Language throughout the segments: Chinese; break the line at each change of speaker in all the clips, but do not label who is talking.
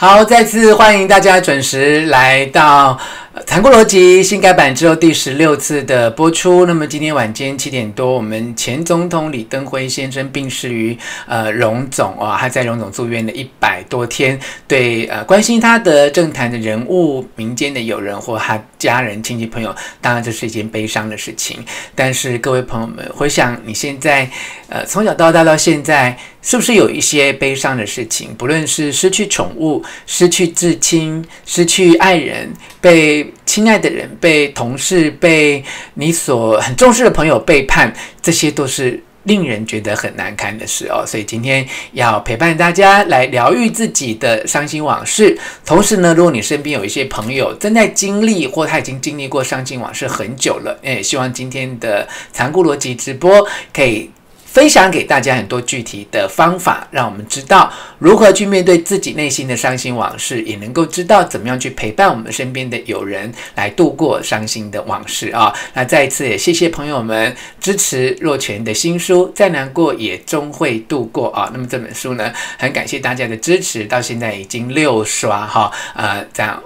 好，再次欢迎大家准时来到《残酷逻辑》新改版之后第十六次的播出。那么今天晚间七点多，我们前总统李登辉先生病逝于呃荣总啊，他在荣总住院了一百多天。对呃关心他的政坛的人物、民间的友人或他家人、亲戚朋友，当然这是一件悲伤的事情。但是各位朋友们，回想你现在呃从小到大到现在。是不是有一些悲伤的事情？不论是失去宠物、失去至亲、失去爱人、被亲爱的人、被同事、被你所很重视的朋友背叛，这些都是令人觉得很难堪的事哦。所以今天要陪伴大家来疗愈自己的伤心往事。同时呢，如果你身边有一些朋友正在经历，或他已经经历过伤心往事很久了，诶，希望今天的残酷逻辑直播可以。分享给大家很多具体的方法，让我们知道如何去面对自己内心的伤心往事，也能够知道怎么样去陪伴我们身边的友人来度过伤心的往事啊。那再一次也谢谢朋友们支持若泉的新书《再难过也终会度过》啊。那么这本书呢，很感谢大家的支持，到现在已经六刷哈，呃，这样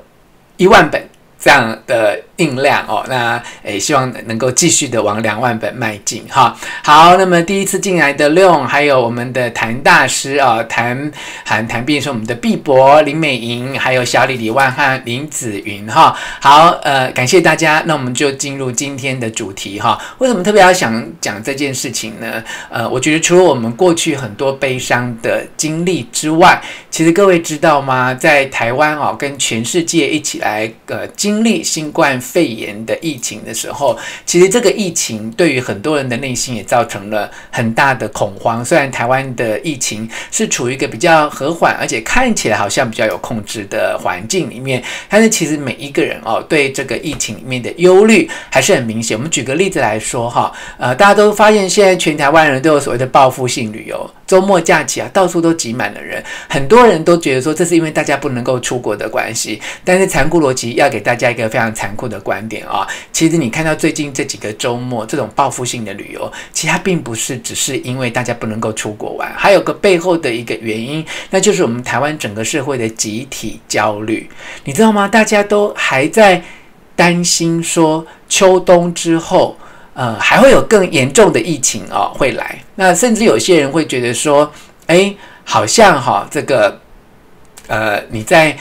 一万本这样的。定量哦，那诶，希望能够继续的往两万本迈进哈。好，那么第一次进来的六，还有我们的谭大师啊，谭韩谭碧是我们的碧博林美莹，还有小李李万汉林子云哈。好，呃，感谢大家，那我们就进入今天的主题哈。为什么特别要想讲这件事情呢？呃，我觉得除了我们过去很多悲伤的经历之外，其实各位知道吗？在台湾哦，跟全世界一起来呃经历新冠。肺炎的疫情的时候，其实这个疫情对于很多人的内心也造成了很大的恐慌。虽然台湾的疫情是处于一个比较和缓，而且看起来好像比较有控制的环境里面，但是其实每一个人哦，对这个疫情里面的忧虑还是很明显。我们举个例子来说哈，呃，大家都发现现在全台湾人都有所谓的报复性旅游，周末假期啊，到处都挤满了人，很多人都觉得说这是因为大家不能够出国的关系。但是残酷逻辑要给大家一个非常残酷的观点啊，其实你看到最近这几个周末这种报复性的旅游，其实它并不是只是因为大家不能够出国玩，还有个背后的一个原因，那就是我们台湾整个社会的集体焦虑，你知道吗？大家都还在担心说秋冬之后，呃，还会有更严重的疫情啊会来，那甚至有些人会觉得说，哎，好像哈这个，呃，你在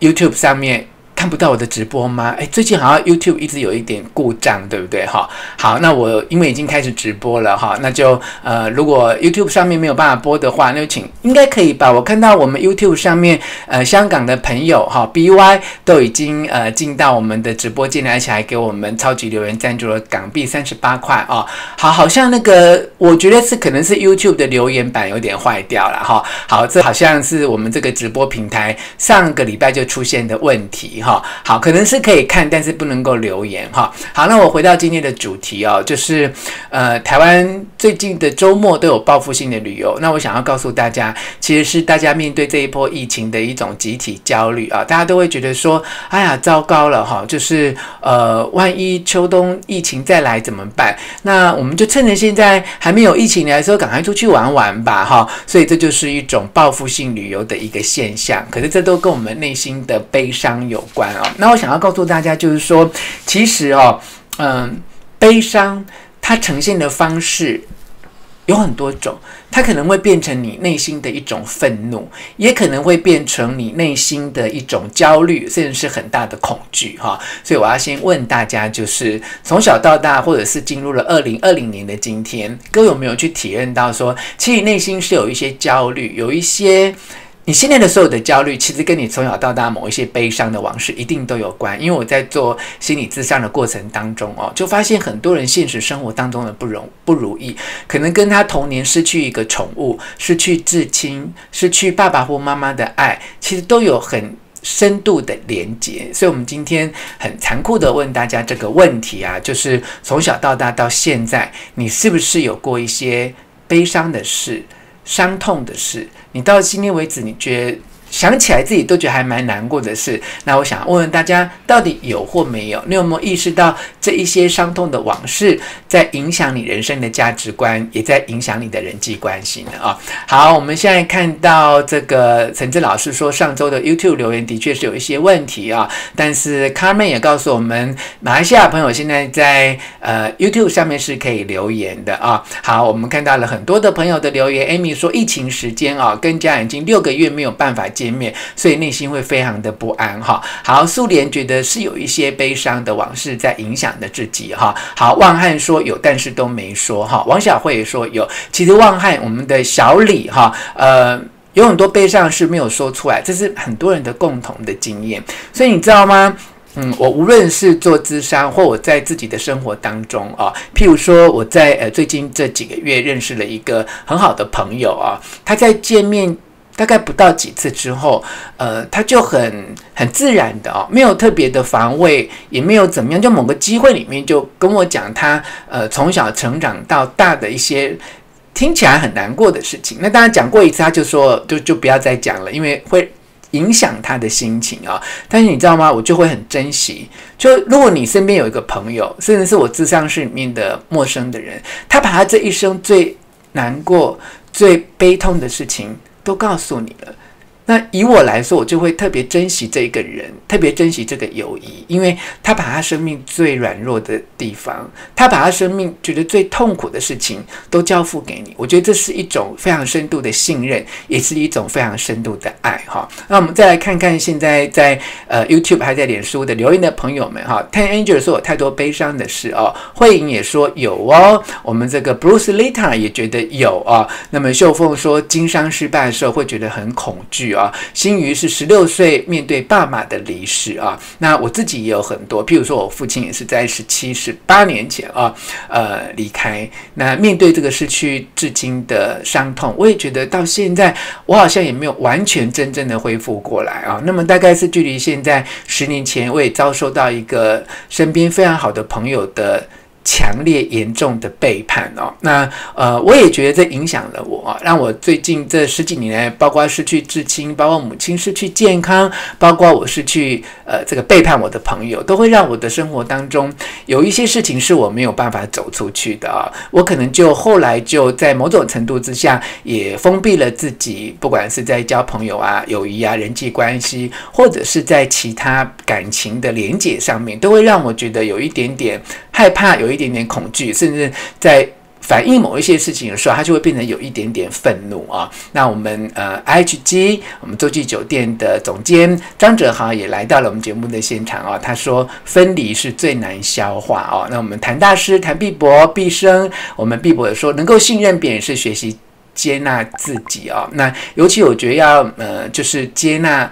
YouTube 上面。看不到我的直播吗？哎，最近好像 YouTube 一直有一点故障，对不对？哈，好，那我因为已经开始直播了哈，那就呃，如果 YouTube 上面没有办法播的话，那就请应该可以吧？我看到我们 YouTube 上面呃，香港的朋友哈，BY 都已经呃进到我们的直播间来，而且还给我们超级留言赞助了港币三十八块啊。好，好像那个我觉得是可能是 YouTube 的留言板有点坏掉了哈。好，这好像是我们这个直播平台上个礼拜就出现的问题哈。好，可能是可以看，但是不能够留言哈。好，那我回到今天的主题哦，就是呃，台湾最近的周末都有报复性的旅游。那我想要告诉大家，其实是大家面对这一波疫情的一种集体焦虑啊，大家都会觉得说，哎呀，糟糕了哈，就是呃，万一秋冬疫情再来怎么办？那我们就趁着现在还没有疫情来的时候，赶快出去玩玩吧哈。所以这就是一种报复性旅游的一个现象。可是这都跟我们内心的悲伤有关。关啊那我想要告诉大家，就是说，其实哦，嗯，悲伤它呈现的方式有很多种，它可能会变成你内心的一种愤怒，也可能会变成你内心的一种焦虑，甚至是很大的恐惧哈。所以我要先问大家，就是从小到大，或者是进入了二零二零年的今天，各位有没有去体验到说，其实内心是有一些焦虑，有一些。你现在的所有的焦虑，其实跟你从小到大某一些悲伤的往事一定都有关。因为我在做心理咨商的过程当中哦，就发现很多人现实生活当中的不容不如意，可能跟他童年失去一个宠物、失去至亲、失去爸爸或妈妈的爱，其实都有很深度的连接。所以，我们今天很残酷的问大家这个问题啊，就是从小到大到现在，你是不是有过一些悲伤的事？伤痛的事，你到今天为止，你觉得想起来自己都觉得还蛮难过的事。那我想问问大家，到底有或没有？你有没有意识到这一些伤痛的往事，在影响你人生的价值观，也在影响你的人际关系呢？啊，好，我们现在看到这个陈志老师说，上周的 YouTube 留言的确是有一些问题啊，但是 Carmen 也告诉我们，马来西亚朋友现在在呃 YouTube 上面是可以留言的啊。好，我们看到了很多的朋友的留言，Amy 说，疫情时间啊，跟家人已经六个月没有办法见面，所以内心会非常的不安哈。好，苏联觉得是有一些悲伤的往事在影响着自己哈。好，旺汉说有，但是都没说哈。王小慧也说有，其实旺汉我们的小李哈，呃，有很多悲伤是没有说出来，这是很多人的共同的经验。所以你知道吗？嗯，我无论是做咨商，或我在自己的生活当中啊，譬如说我在呃最近这几个月认识了一个很好的朋友啊，他在见面大概不到几次之后，呃，他就很很自然的哦，没有特别的防卫，也没有怎么样，就某个机会里面就跟我讲他呃从小成长到大的一些听起来很难过的事情。那当然讲过一次，他就说就就不要再讲了，因为会。影响他的心情啊，但是你知道吗？我就会很珍惜。就如果你身边有一个朋友，甚至是我智商室里面的陌生的人，他把他这一生最难过、最悲痛的事情都告诉你了。那以我来说，我就会特别珍惜这一个人，特别珍惜这个友谊，因为他把他生命最软弱的地方，他把他生命觉得最痛苦的事情都交付给你。我觉得这是一种非常深度的信任，也是一种非常深度的爱。哈，那我们再来看看现在在呃 YouTube 还在脸书的留言的朋友们哈，Ten Angel 说有太多悲伤的事哦，慧颖也说有哦，我们这个 Bruce Lita 也觉得有、哦。那么秀凤说经商失败的时候会觉得很恐惧哦。啊，新瑜是十六岁面对爸妈的离世啊，那我自己也有很多，譬如说我父亲也是在十七、十八年前啊，呃离开。那面对这个失去至今的伤痛，我也觉得到现在我好像也没有完全真正的恢复过来啊。那么大概是距离现在十年前，我也遭受到一个身边非常好的朋友的。强烈严重的背叛哦，那呃，我也觉得这影响了我，让我最近这十几年来，包括失去至亲，包括母亲失去健康，包括我失去呃这个背叛我的朋友，都会让我的生活当中有一些事情是我没有办法走出去的。我可能就后来就在某种程度之下也封闭了自己，不管是在交朋友啊、友谊啊、人际关系，或者是在其他感情的连结上面，都会让我觉得有一点点害怕，有一。一点点恐惧，甚至在反映某一些事情的时候，他就会变成有一点点愤怒啊。那我们呃，IHG 我们洲际酒店的总监张哲豪也来到了我们节目的现场啊。他说分离是最难消化哦。那我们谭大师谭碧博毕生，我们碧博也说能够信任别人是学习接纳自己啊。那尤其我觉得要呃，就是接纳。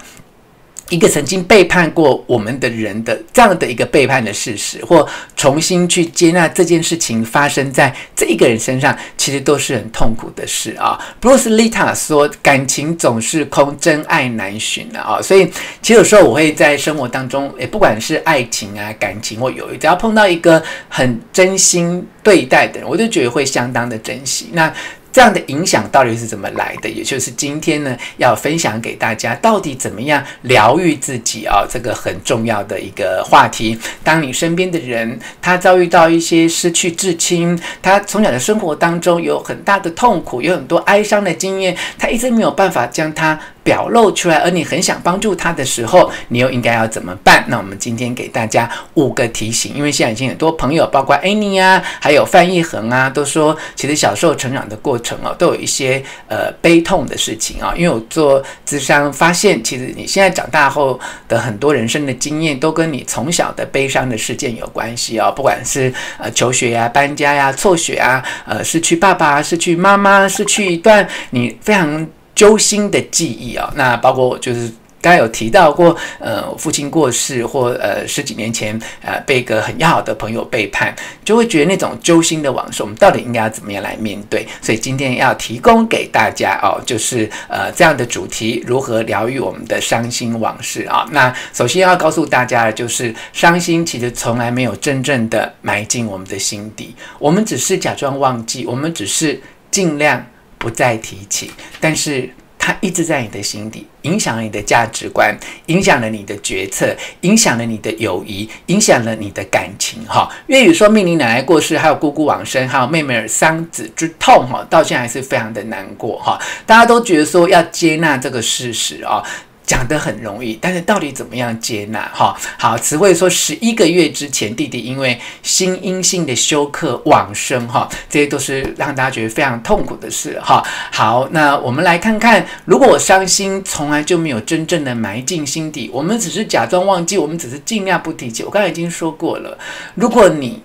一个曾经背叛过我们的人的这样的一个背叛的事实，或重新去接纳这件事情发生在这一个人身上，其实都是很痛苦的事啊。Bruce Lita 说：“感情总是空，真爱难寻的啊。”所以，其实有时候我会在生活当中，也不管是爱情啊、感情或友谊，只要碰到一个很真心对待的人，我就觉得会相当的珍惜。那。这样的影响到底是怎么来的？也就是今天呢，要分享给大家，到底怎么样疗愈自己啊？这个很重要的一个话题。当你身边的人他遭遇到一些失去至亲，他从小的生活当中有很大的痛苦，有很多哀伤的经验，他一直没有办法将他表露出来，而你很想帮助他的时候，你又应该要怎么办？那我们今天给大家五个提醒，因为现在已经很多朋友，包括 Annie 啊，还有范逸恒啊，都说其实小时候成长的过程哦，都有一些呃悲痛的事情啊。因为我做智商发现，其实你现在长大后的很多人生的经验，都跟你从小的悲伤的事件有关系啊。不管是呃求学呀、搬家呀、辍学啊，呃失去爸爸、失去妈妈、失去一段你非常。揪心的记忆啊，那包括就是刚才有提到过，呃，父亲过世或呃十几年前呃被一个很要好的朋友背叛，就会觉得那种揪心的往事，我们到底应该要怎么样来面对？所以今天要提供给大家哦，就是呃这样的主题，如何疗愈我们的伤心往事啊？那首先要告诉大家的就是，伤心其实从来没有真正的埋进我们的心底，我们只是假装忘记，我们只是尽量。不再提起，但是它一直在你的心底，影响了你的价值观，影响了你的决策，影响了你的友谊，影响了你的感情。哈，粤语说，命令奶奶过世，还有姑姑往生，还有妹妹儿丧子之痛，哈，到现在还是非常的难过。哈，大家都觉得说要接纳这个事实啊。讲得很容易，但是到底怎么样接纳？哈，好，词汇说十一个月之前，弟弟因为心因性的休克往生，哈，这些都是让大家觉得非常痛苦的事，哈。好，那我们来看看，如果我伤心，从来就没有真正的埋进心底，我们只是假装忘记，我们只是尽量不提起。我刚才已经说过了，如果你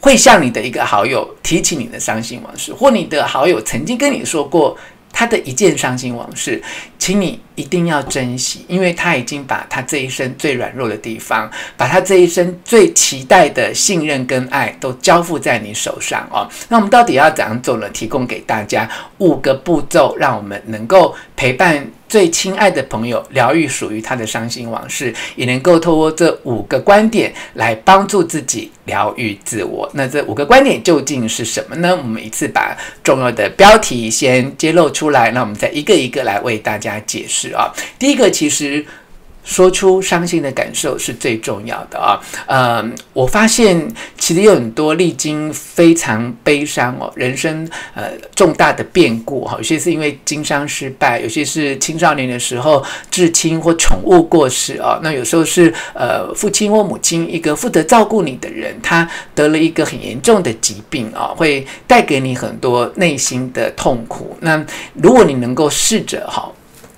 会向你的一个好友提起你的伤心往事，或你的好友曾经跟你说过他的一件伤心往事，请你一定要珍惜，因为他已经把他这一生最软弱的地方，把他这一生最期待的信任跟爱都交付在你手上哦。那我们到底要怎样做呢？提供给大家五个步骤，让我们能够陪伴最亲爱的朋友疗愈属于他的伤心往事，也能够透过这五个观点来帮助自己疗愈自我。那这五个观点究竟是什么呢？我们一次把重要的标题先揭露出来，那我们再一个一个来为大家。解释啊，第一个其实说出伤心的感受是最重要的啊。嗯，我发现其实有很多历经非常悲伤哦，人生呃重大的变故哈，有些是因为经商失败，有些是青少年的时候至亲或宠物过世啊。那有时候是呃父亲或母亲一个负责照顾你的人，他得了一个很严重的疾病啊，会带给你很多内心的痛苦。那如果你能够试着哈。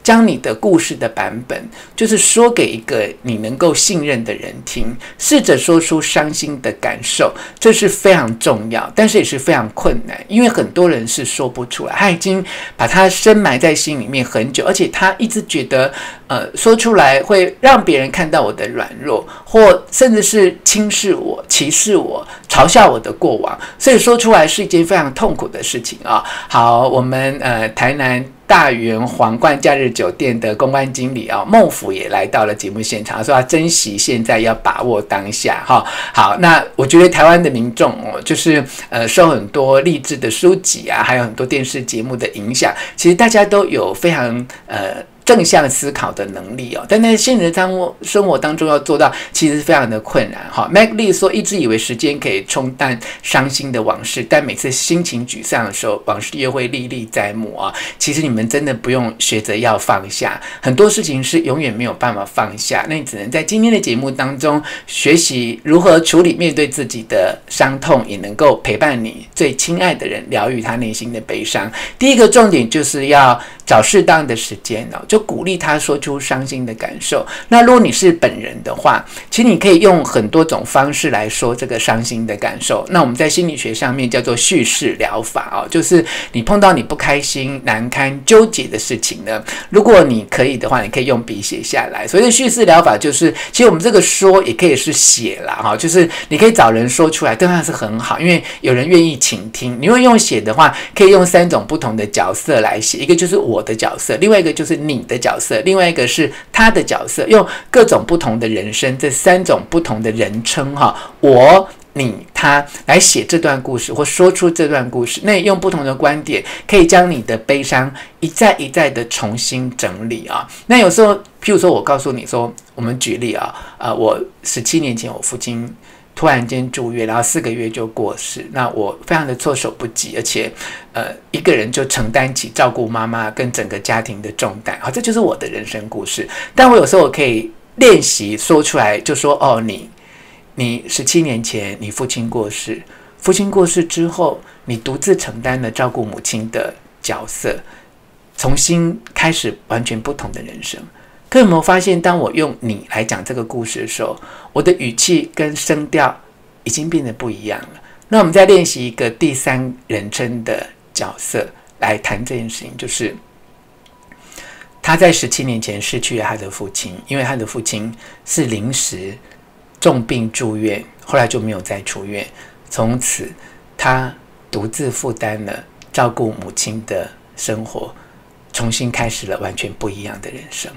将你的故事的版本，就是说给一个你能够信任的人听，试着说出伤心的感受，这是非常重要，但是也是非常困难，因为很多人是说不出来，他已经把它深埋在心里面很久，而且他一直觉得，呃，说出来会让别人看到我的软弱，或甚至是轻视我、歧视我、嘲笑我的过往，所以说出来是一件非常痛苦的事情啊。好，我们呃，台南。大元皇冠假日酒店的公关经理啊，孟府也来到了节目现场，说要珍惜现在，要把握当下哈。好，那我觉得台湾的民众哦，就是呃受很多励志的书籍啊，还有很多电视节目的影响，其实大家都有非常呃。正向思考的能力哦，但在现实生活生活当中要做到，其实非常的困难哈。Meg Lee 说，一直以为时间可以冲淡伤心的往事，但每次心情沮丧的时候，往事又会历历在目啊。其实你们真的不用学着要放下，很多事情是永远没有办法放下。那你只能在今天的节目当中学习如何处理面对自己的伤痛，也能够陪伴你最亲爱的人，疗愈他内心的悲伤。第一个重点就是要找适当的时间哦。就鼓励他说出伤心的感受。那如果你是本人的话，其实你可以用很多种方式来说这个伤心的感受。那我们在心理学上面叫做叙事疗法哦，就是你碰到你不开心、难堪、纠结的事情呢，如果你可以的话，你可以用笔写下来。所以叙事疗法就是，其实我们这个说也可以是写啦哈，就是你可以找人说出来，当然是很好，因为有人愿意倾听。你会用写的话，可以用三种不同的角色来写，一个就是我的角色，另外一个就是你的角色，另外一个是他的角色，用各种不同的人生，这三种不同的人称哈，我、你、他来写这段故事或说出这段故事。那用不同的观点，可以将你的悲伤一再一再的重新整理啊。那有时候，譬如说我告诉你说，我们举例啊，呃，我十七年前我父亲。突然间住院，然后四个月就过世，那我非常的措手不及，而且，呃，一个人就承担起照顾妈妈跟整个家庭的重担，好，这就是我的人生故事。但我有时候我可以练习说出来，就说哦，你，你十七年前你父亲过世，父亲过世之后，你独自承担了照顾母亲的角色，重新开始完全不同的人生。可有没有发现，当我用你来讲这个故事的时候，我的语气跟声调已经变得不一样了？那我们再练习一个第三人称的角色来谈这件事情，就是他在十七年前失去了他的父亲，因为他的父亲是临时重病住院，后来就没有再出院，从此他独自负担了照顾母亲的生活，重新开始了完全不一样的人生。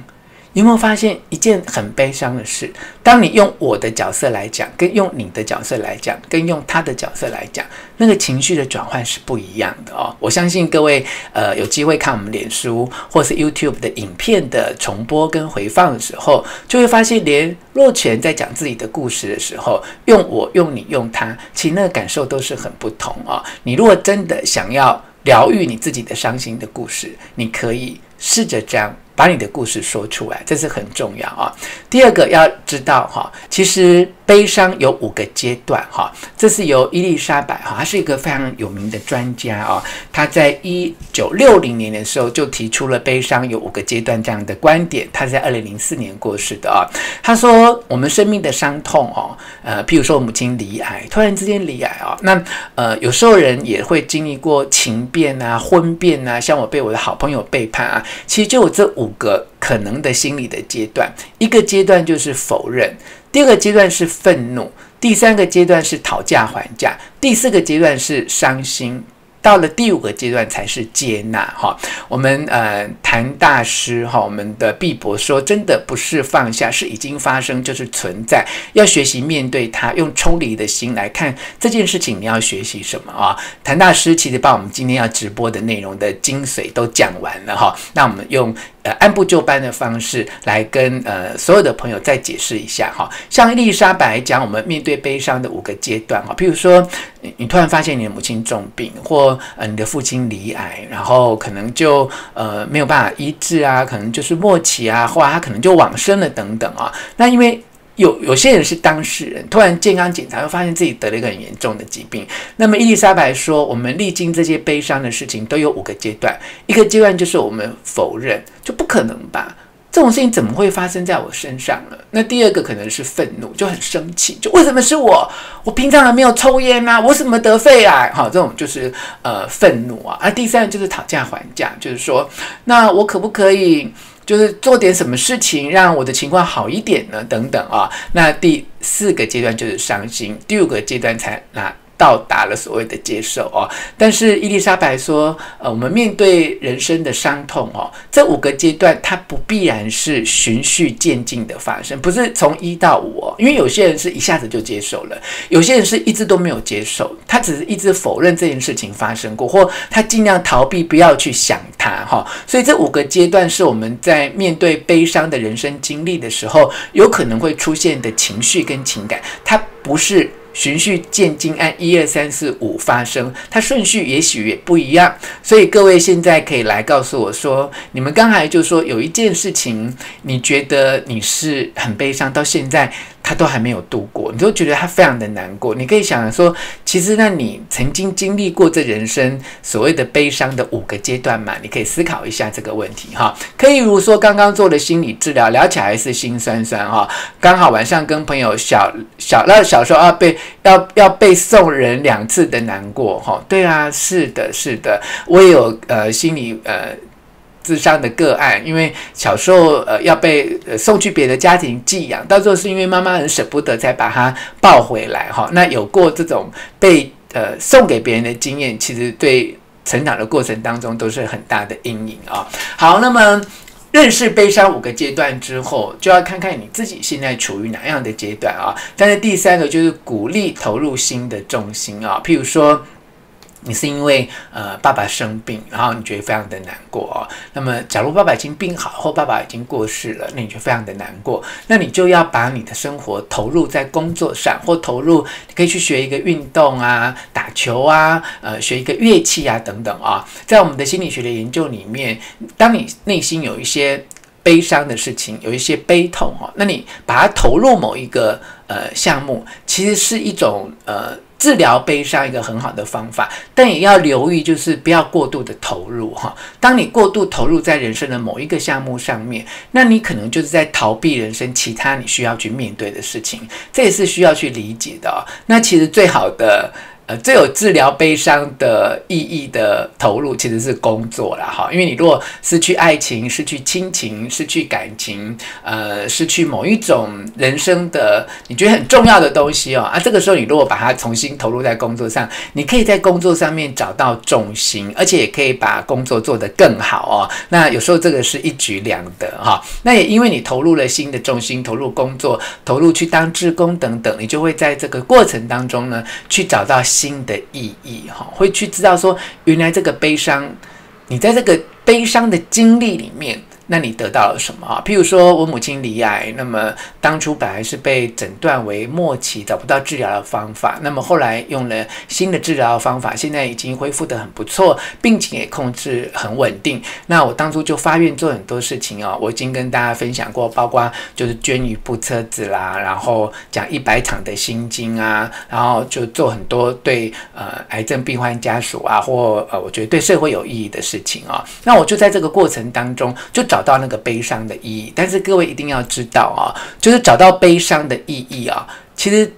你有没有发现一件很悲伤的事？当你用我的角色来讲，跟用你的角色来讲，跟用他的角色来讲，那个情绪的转换是不一样的哦。我相信各位呃有机会看我们脸书或是 YouTube 的影片的重播跟回放的时候，就会发现连若权在讲自己的故事的时候，用我、用你、用他，其实那个感受都是很不同哦。你如果真的想要疗愈你自己的伤心的故事，你可以试着这样。把你的故事说出来，这是很重要啊。第二个要知道哈，其实悲伤有五个阶段哈。这是由伊丽莎白哈，她是一个非常有名的专家啊。她在一九六零年的时候就提出了悲伤有五个阶段这样的观点。她在二零零四年过世的啊。她说，我们生命的伤痛哦，呃，譬如说母亲离癌，突然之间离癌啊，那呃，有时候人也会经历过情变啊、婚变啊，像我被我的好朋友背叛啊，其实就有这五。五个可能的心理的阶段，一个阶段就是否认，第二个阶段是愤怒，第三个阶段是讨价还价，第四个阶段是伤心。到了第五个阶段才是接纳哈，我们呃谭大师哈，我们的毕博说，真的不是放下，是已经发生，就是存在，要学习面对它，用抽离的心来看这件事情，你要学习什么啊？谭大师其实把我们今天要直播的内容的精髓都讲完了哈，那我们用按部就班的方式来跟呃所有的朋友再解释一下哈，像伊丽莎白讲我们面对悲伤的五个阶段哈，譬如说你，突然发现你的母亲重病或呃，你的父亲离癌，然后可能就呃没有办法医治啊，可能就是末期啊，后来他可能就往生了等等啊。那因为有有些人是当事人，突然健康检查又发现自己得了一个很严重的疾病。那么伊丽莎白说，我们历经这些悲伤的事情都有五个阶段，一个阶段就是我们否认，就不可能吧。这种事情怎么会发生在我身上呢？那第二个可能是愤怒，就很生气，就为什么是我？我平常还没有抽烟呐，我怎么得肺癌？好，这种就是呃愤怒啊。而第三个就是讨价还价，就是说，那我可不可以就是做点什么事情让我的情况好一点呢？等等啊。那第四个阶段就是伤心，第五个阶段才啊。到达了所谓的接受哦，但是伊丽莎白说，呃，我们面对人生的伤痛哦，这五个阶段它不必然是循序渐进的发生，不是从一到五哦，因为有些人是一下子就接受了，有些人是一直都没有接受，他只是一直否认这件事情发生过，或他尽量逃避，不要去想它哈。所以这五个阶段是我们在面对悲伤的人生经历的时候，有可能会出现的情绪跟情感，它不是。循序渐进，按一二三四五发生，它顺序也许也不一样。所以各位现在可以来告诉我说，你们刚才就说有一件事情，你觉得你是很悲伤，到现在。他都还没有度过，你都觉得他非常的难过。你可以想说，其实那你曾经经历过这人生所谓的悲伤的五个阶段嘛？你可以思考一下这个问题哈。可以如说刚刚做的心理治疗，聊起来是心酸酸哈。刚好晚上跟朋友小小那小时候要被要要被送人两次的难过哈。对啊，是的，是的，我也有呃心理呃。自伤的个案，因为小时候呃要被呃送去别的家庭寄养，到最后是因为妈妈很舍不得才把他抱回来哈。那有过这种被呃送给别人的经验，其实对成长的过程当中都是很大的阴影啊。好，那么认识悲伤五个阶段之后，就要看看你自己现在处于哪样的阶段啊。但是第三个就是鼓励投入新的重心啊，譬如说。你是因为呃爸爸生病，然后你觉得非常的难过哦。那么，假如爸爸已经病好，或爸爸已经过世了，那你就非常的难过。那你就要把你的生活投入在工作上，或投入你可以去学一个运动啊，打球啊，呃，学一个乐器啊，等等啊。在我们的心理学的研究里面，当你内心有一些悲伤的事情，有一些悲痛哦，那你把它投入某一个呃项目，其实是一种呃。治疗悲伤一个很好的方法，但也要留意，就是不要过度的投入哈。当你过度投入在人生的某一个项目上面，那你可能就是在逃避人生其他你需要去面对的事情，这也是需要去理解的。那其实最好的呃，最有治疗悲伤的意义的投入其实是工作啦。哈。因为你如果失去爱情、失去亲情、失去感情，呃，失去某一种人生的你觉得很重要的东西哦，啊，这个时候你如果把它重新投入在工作上，你可以在工作上面找到重心，而且也可以把工作做得更好哦。那有时候这个是一举两得哈。那也因为你投入了新的重心，投入工作，投入去当志工等等，你就会在这个过程当中呢，去找到。新的意义哈，会去知道说，原来这个悲伤，你在这个悲伤的经历里面。那你得到了什么啊？譬如说我母亲罹癌，那么当初本来是被诊断为末期，找不到治疗的方法。那么后来用了新的治疗方法，现在已经恢复得很不错，病情也控制很稳定。那我当初就发愿做很多事情哦，我已经跟大家分享过，包括就是捐一部车子啦，然后讲一百场的心经啊，然后就做很多对呃癌症病患家属啊，或呃我觉得对社会有意义的事情啊。那我就在这个过程当中就找。找到那个悲伤的意义，但是各位一定要知道啊，就是找到悲伤的意义啊，其实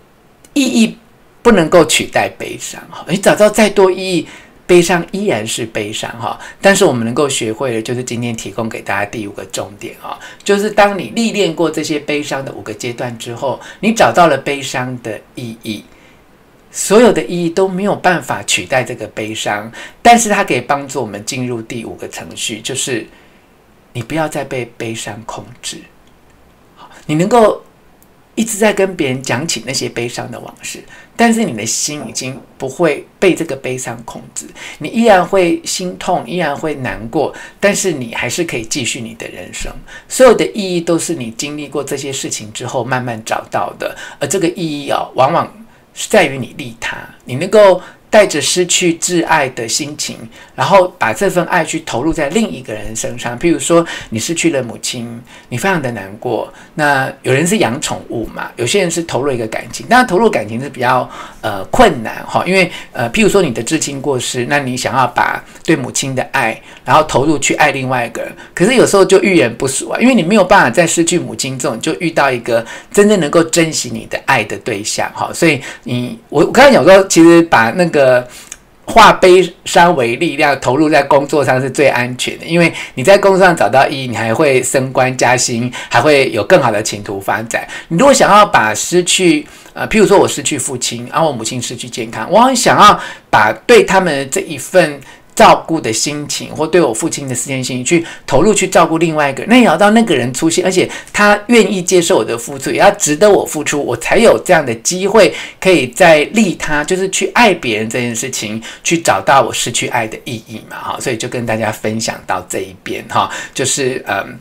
意义不能够取代悲伤哈。你找到再多意义，悲伤依然是悲伤哈。但是我们能够学会的，就是今天提供给大家第五个重点啊，就是当你历练过这些悲伤的五个阶段之后，你找到了悲伤的意义，所有的意义都没有办法取代这个悲伤，但是它可以帮助我们进入第五个程序，就是。你不要再被悲伤控制，你能够一直在跟别人讲起那些悲伤的往事，但是你的心已经不会被这个悲伤控制，你依然会心痛，依然会难过，但是你还是可以继续你的人生。所有的意义都是你经历过这些事情之后慢慢找到的，而这个意义啊，往往是在于你利他，你能够。带着失去挚爱的心情，然后把这份爱去投入在另一个人身上。譬如说，你失去了母亲，你非常的难过。那有人是养宠物嘛？有些人是投入一个感情，当然投入感情是比较呃困难哈，因为呃，譬如说你的至亲过世，那你想要把对母亲的爱，然后投入去爱另外一个人，可是有时候就遇人不淑啊，因为你没有办法在失去母亲这种就遇到一个真正能够珍惜你的爱的对象哈，所以你我我刚才讲说，其实把那个。呃，化悲伤为力量，投入在工作上是最安全的，因为你在工作上找到意义，你还会升官加薪，还会有更好的前途发展。你如果想要把失去，呃，譬如说我失去父亲，然后我母亲失去健康，我很想要把对他们这一份。照顾的心情，或对我父亲的思念心情，去投入去照顾另外一个人，那也要到那个人出现，而且他愿意接受我的付出，也要值得我付出，我才有这样的机会，可以在利他，就是去爱别人这件事情，去找到我失去爱的意义嘛，哈，所以就跟大家分享到这一边，哈，就是嗯。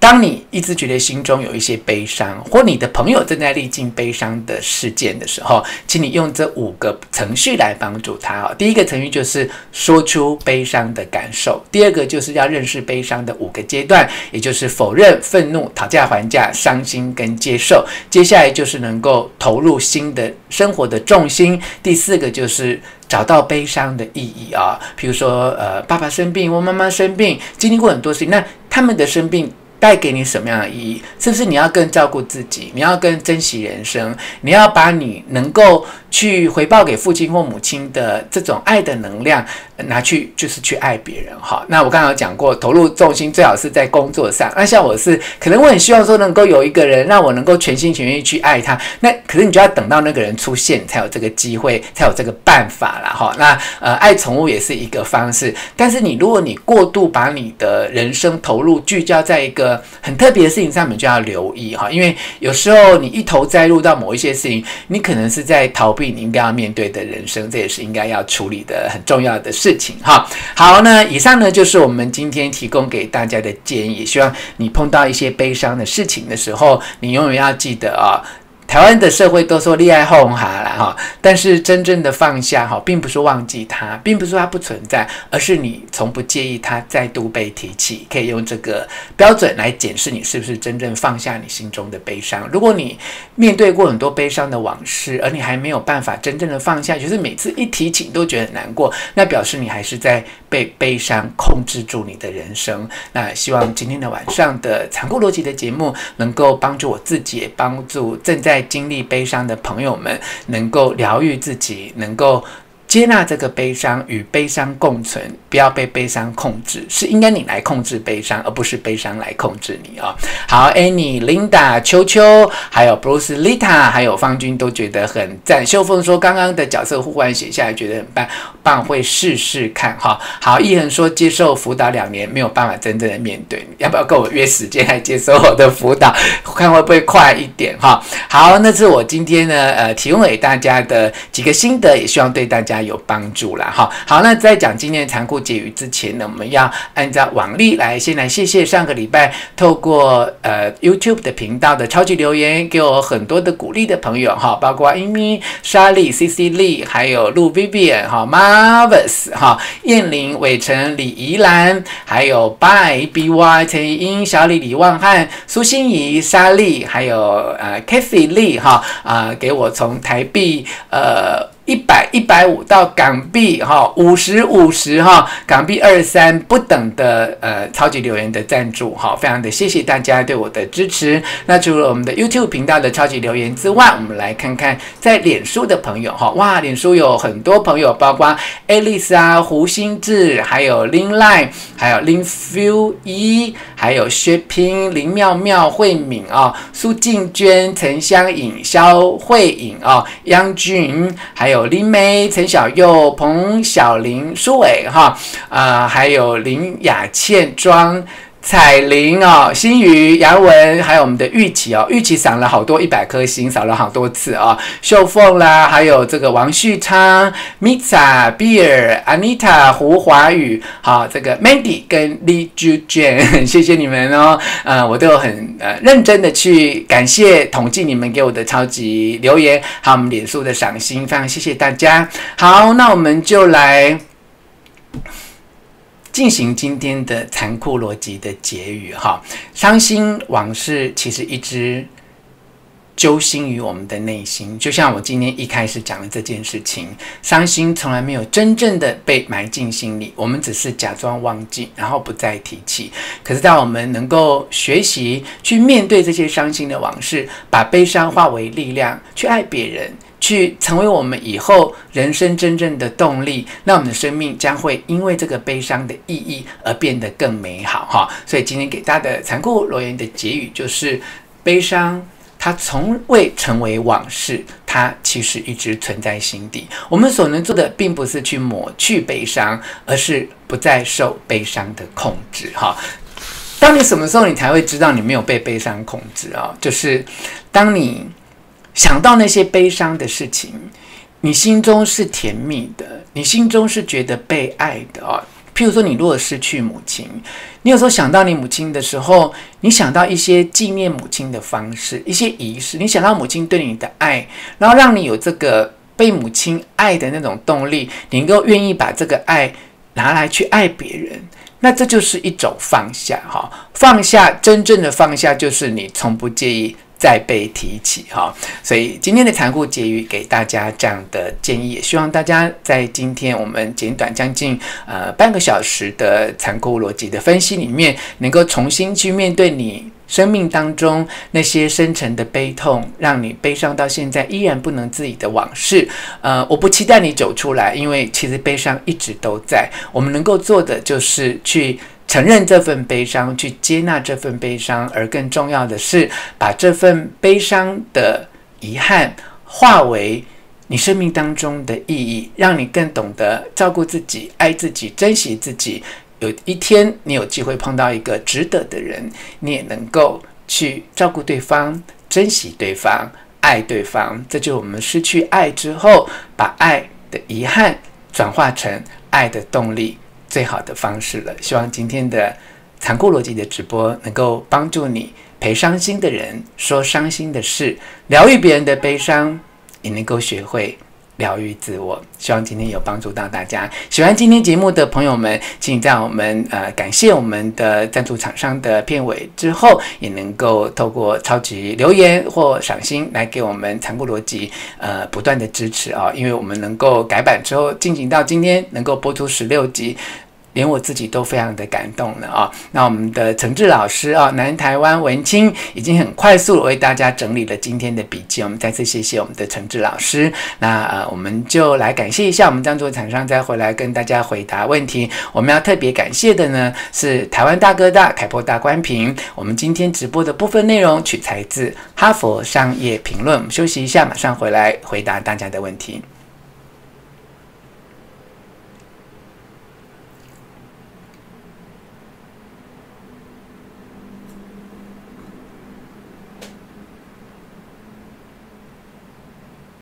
当你一直觉得心中有一些悲伤，或你的朋友正在历经悲伤的事件的时候，请你用这五个程序来帮助他哦。第一个程序就是说出悲伤的感受，第二个就是要认识悲伤的五个阶段，也就是否认、愤怒、讨价还价、伤心跟接受。接下来就是能够投入新的生活的重心。第四个就是找到悲伤的意义啊，比如说呃，爸爸生病或妈妈生病，经历过很多事情，那他们的生病。带给你什么样的意义？是不是你要更照顾自己？你要更珍惜人生？你要把你能够去回报给父亲或母亲的这种爱的能量拿去，就是去爱别人。哈，那我刚刚有讲过，投入重心最好是在工作上。那像我是，可能我很希望说能够有一个人让我能够全心全意去爱他。那可是你就要等到那个人出现，才有这个机会，才有这个办法了。哈，那呃，爱宠物也是一个方式。但是你如果你过度把你的人生投入聚焦在一个很特别的事情上面就要留意哈，因为有时候你一头栽入到某一些事情，你可能是在逃不应该要面对的人生，这也是应该要处理的很重要的事情哈。好，那以上呢就是我们今天提供给大家的建议，希望你碰到一些悲伤的事情的时候，你永远要记得啊。台湾的社会都说恋爱后哈了哈，但是真正的放下哈，并不是忘记它，并不是说它不存在，而是你从不介意它再度被提起。可以用这个标准来检视你是不是真正放下你心中的悲伤。如果你面对过很多悲伤的往事，而你还没有办法真正的放下，就是每次一提起都觉得难过，那表示你还是在被悲伤控制住你的人生。那希望今天的晚上的残酷逻辑的节目能够帮助我自己，也帮助正在。在经历悲伤的朋友们，能够疗愈自己，能够。接纳这个悲伤，与悲伤共存，不要被悲伤控制，是应该你来控制悲伤，而不是悲伤来控制你啊、哦！好，Annie、Linda、秋秋，还有 Bruce、Lita，还有方君都觉得很赞。秀凤说刚刚的角色互换写下来觉得很棒，棒会试试看哈、哦。好，易恒说接受辅导两年没有办法真正的面对，要不要跟我约时间来接受我的辅导，看会不会快一点哈、哦？好，那是我今天呢呃提供给大家的几个心得，也希望对大家。有帮助了哈，好，那在讲今天的残酷结语之前呢，我们要按照往例来，先来谢谢上个礼拜透过呃 YouTube 的频道的超级留言，给我很多的鼓励的朋友哈，包括 Amy、莎莉、CC 丽，还有陆 Vivian 哈、Marvis 哈、燕玲、伟成、李怡兰，还有 By BY 陈怡英、小李、李旺汉、苏心怡、莎莉，还有呃 Kathy Lee 哈啊，给我从台币呃。一百一百五到港币哈五十五十哈港币二三不等的呃超级留言的赞助哈，非常的谢谢大家对我的支持。那除了我们的 YouTube 频道的超级留言之外，我们来看看在脸书的朋友哈，哇，脸书有很多朋友，包括 Alice 啊、胡心志，还有 Lin Line，还有 Lin Few 一，还有薛平、林妙妙、慧敏啊、苏静娟、陈香颖、肖慧颖啊、杨俊，还有。有林梅、陈小佑、彭小玲、苏伟哈啊、还有林雅倩、庄彩玲哦，新宇、杨文，还有我们的玉琪哦，玉琪赏了好多一百颗星，扫了好多次、哦，秀凤啦，还有这个王旭昌、Misa、Beer、Anita、胡华宇，好，这个 Mandy 跟李珠娟，谢谢你们哦，呃，我都有很呃认真的去感谢统计你们给我的超级留言，还有我们脸书的赏心，非常谢谢大家。好，那我们就来。进行今天的残酷逻辑的结语哈，伤心往事其实一直揪心于我们的内心，就像我今天一开始讲的这件事情，伤心从来没有真正的被埋进心里，我们只是假装忘记，然后不再提起。可是当我们能够学习去面对这些伤心的往事，把悲伤化为力量，去爱别人。去成为我们以后人生真正的动力，那我们的生命将会因为这个悲伤的意义而变得更美好哈。所以今天给大家的残酷留言的结语就是：悲伤它从未成为往事，它其实一直存在心底。我们所能做的并不是去抹去悲伤，而是不再受悲伤的控制哈。当你什么时候你才会知道你没有被悲伤控制啊？就是当你。想到那些悲伤的事情，你心中是甜蜜的，你心中是觉得被爱的哦。譬如说，你如果失去母亲，你有时候想到你母亲的时候，你想到一些纪念母亲的方式，一些仪式，你想到母亲对你的爱，然后让你有这个被母亲爱的那种动力，你能够愿意把这个爱拿来去爱别人，那这就是一种放下哈。放下，真正的放下，就是你从不介意。再被提起哈，所以今天的残酷结语给大家这样的建议，也希望大家在今天我们简短将近呃半个小时的残酷逻辑的分析里面，能够重新去面对你生命当中那些深沉的悲痛，让你悲伤到现在依然不能自已的往事。呃，我不期待你走出来，因为其实悲伤一直都在。我们能够做的就是去。承认这份悲伤，去接纳这份悲伤，而更重要的是，把这份悲伤的遗憾化为你生命当中的意义，让你更懂得照顾自己、爱自己、珍惜自己。有一天，你有机会碰到一个值得的人，你也能够去照顾对方、珍惜对方、爱对方。这就是我们失去爱之后，把爱的遗憾转化成爱的动力。最好的方式了。希望今天的残酷逻辑的直播能够帮助你陪伤心的人说伤心的事，疗愈别人的悲伤，也能够学会。疗愈自我，希望今天有帮助到大家。喜欢今天节目的朋友们，请在我们呃感谢我们的赞助厂商的片尾之后，也能够透过超级留言或赏心来给我们残酷逻辑呃不断的支持啊！因为我们能够改版之后进行到今天能够播出十六集。连我自己都非常的感动了啊！那我们的诚志老师啊，南台湾文青已经很快速为大家整理了今天的笔记，我们再次谢谢我们的诚志老师。那呃，我们就来感谢一下我们赞助厂商，再回来跟大家回答问题。我们要特别感谢的呢是台湾大哥大、凯擘大观屏。我们今天直播的部分内容取材自《哈佛商业评论》。我们休息一下，马上回来回答大家的问题。